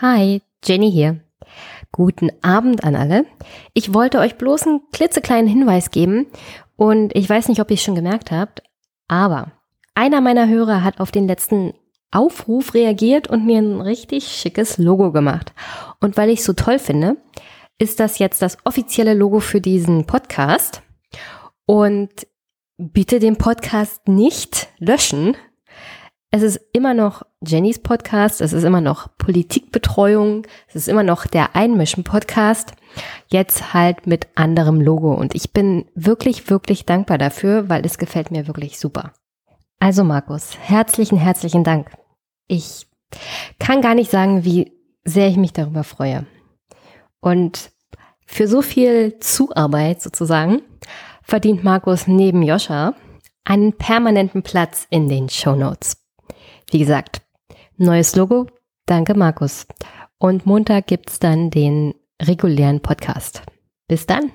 Hi, Jenny hier. Guten Abend an alle. Ich wollte euch bloß einen klitzekleinen Hinweis geben und ich weiß nicht, ob ihr es schon gemerkt habt, aber einer meiner Hörer hat auf den letzten Aufruf reagiert und mir ein richtig schickes Logo gemacht. Und weil ich es so toll finde, ist das jetzt das offizielle Logo für diesen Podcast. Und bitte den Podcast nicht löschen, es ist immer noch Jennys Podcast, es ist immer noch Politikbetreuung, es ist immer noch der Einmischen-Podcast, jetzt halt mit anderem Logo. Und ich bin wirklich, wirklich dankbar dafür, weil es gefällt mir wirklich super. Also Markus, herzlichen, herzlichen Dank. Ich kann gar nicht sagen, wie sehr ich mich darüber freue. Und für so viel Zuarbeit sozusagen verdient Markus neben Joscha einen permanenten Platz in den Show Notes. Wie gesagt, neues Logo. Danke, Markus. Und Montag gibt's dann den regulären Podcast. Bis dann.